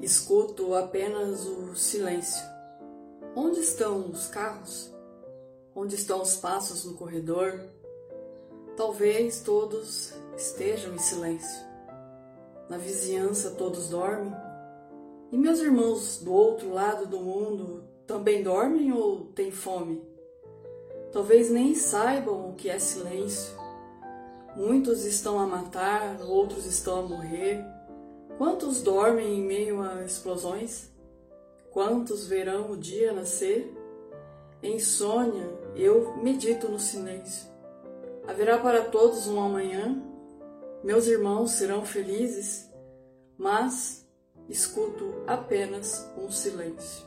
Escuto apenas o silêncio. Onde estão os carros? Onde estão os passos no corredor? Talvez todos estejam em silêncio. Na vizinhança todos dormem? E meus irmãos do outro lado do mundo também dormem ou têm fome? Talvez nem saibam o que é silêncio. Muitos estão a matar, outros estão a morrer Quantos dormem em meio a explosões? Quantos verão o dia nascer? Em insônia, eu medito no silêncio. Haverá para todos um amanhã? Meus irmãos serão felizes? Mas escuto apenas um silêncio.